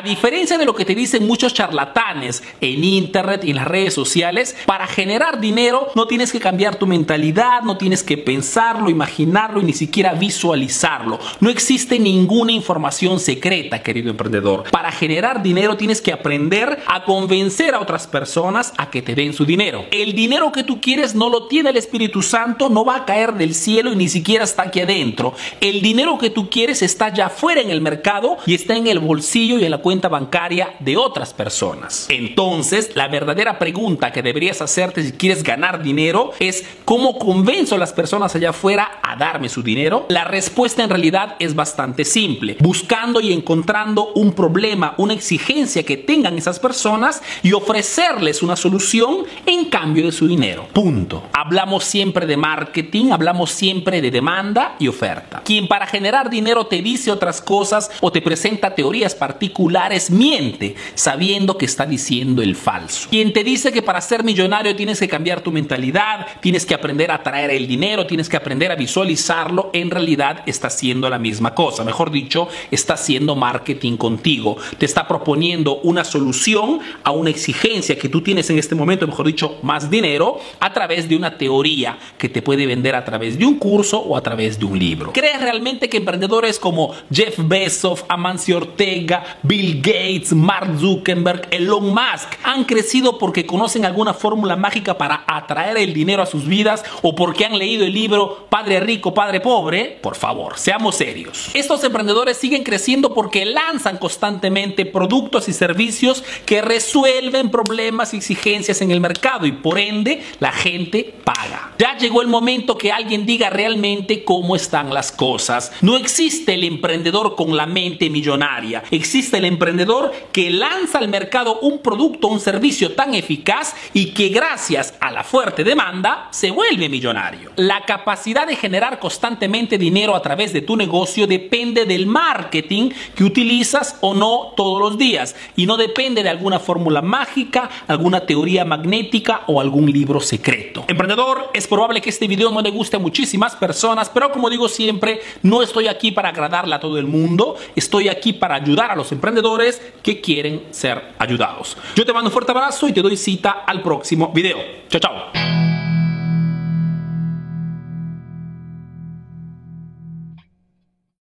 A diferencia de lo que te dicen muchos charlatanes en internet y en las redes sociales, para generar dinero no tienes que cambiar tu mentalidad, no tienes que pensarlo, imaginarlo y ni siquiera visualizarlo. No existe ninguna información secreta, querido emprendedor. Para generar dinero tienes que aprender a convencer a otras personas a que te den su dinero. El dinero que tú quieres no lo tiene el Espíritu Santo, no va a caer del cielo y ni siquiera está aquí adentro. El dinero que tú quieres está ya fuera en el mercado y está en el bolsillo y en la cuenta bancaria de otras personas. Entonces, la verdadera pregunta que deberías hacerte si quieres ganar dinero es ¿cómo convenzo a las personas allá afuera a darme su dinero? La respuesta en realidad es bastante simple, buscando y encontrando un problema, una exigencia que tengan esas personas y ofrecerles una solución en cambio de su dinero. Punto. Hablamos siempre de marketing, hablamos siempre de demanda y oferta. Quien para generar dinero te dice otras cosas o te presenta teorías particulares miente, sabiendo que está diciendo el falso. Quien te dice que para ser millonario tienes que cambiar tu mentalidad, tienes que aprender a traer el dinero, tienes que aprender a visualizarlo, en realidad está haciendo la misma cosa. Mejor dicho, está haciendo marketing contigo. Te está proponiendo una solución a una exigencia que tú tienes en este momento, mejor dicho, más dinero, a través de una teoría que te puede vender a través de un curso o a través de un libro. ¿Crees realmente que emprendedores como Jeff Bezos, Amancio Ortega, Bill Gates, Mark Zuckerberg, Elon Musk han crecido porque conocen alguna fórmula mágica para atraer el dinero a sus vidas o porque han leído el libro Padre Rico, Padre Pobre? Por favor, seamos serios. Estos emprendedores siguen creciendo porque lanzan constantemente productos y servicios que resuelven problemas y exigencias en el mercado y por ende la gente paga. Ya llegó el momento que alguien diga realmente cómo están las cosas. No existe el emprendedor con la mente millonaria. Existe el emprendedor que lanza al mercado un producto o un servicio tan eficaz y que gracias a la fuerte demanda se vuelve millonario. La capacidad de generar constantemente dinero a través de tu negocio depende del marketing que utilizas o no todos los días y no depende de alguna fórmula mágica, alguna teoría magnética o algún libro secreto. Emprendedor, es probable que este video no le guste a muchísimas personas, pero como digo siempre, no estoy aquí para agradarle a todo el mundo, estoy aquí para ayudar a los que quieren ser ayudados. Yo te mando un fuerte abrazo y te doy cita al próximo video. Chao, chao.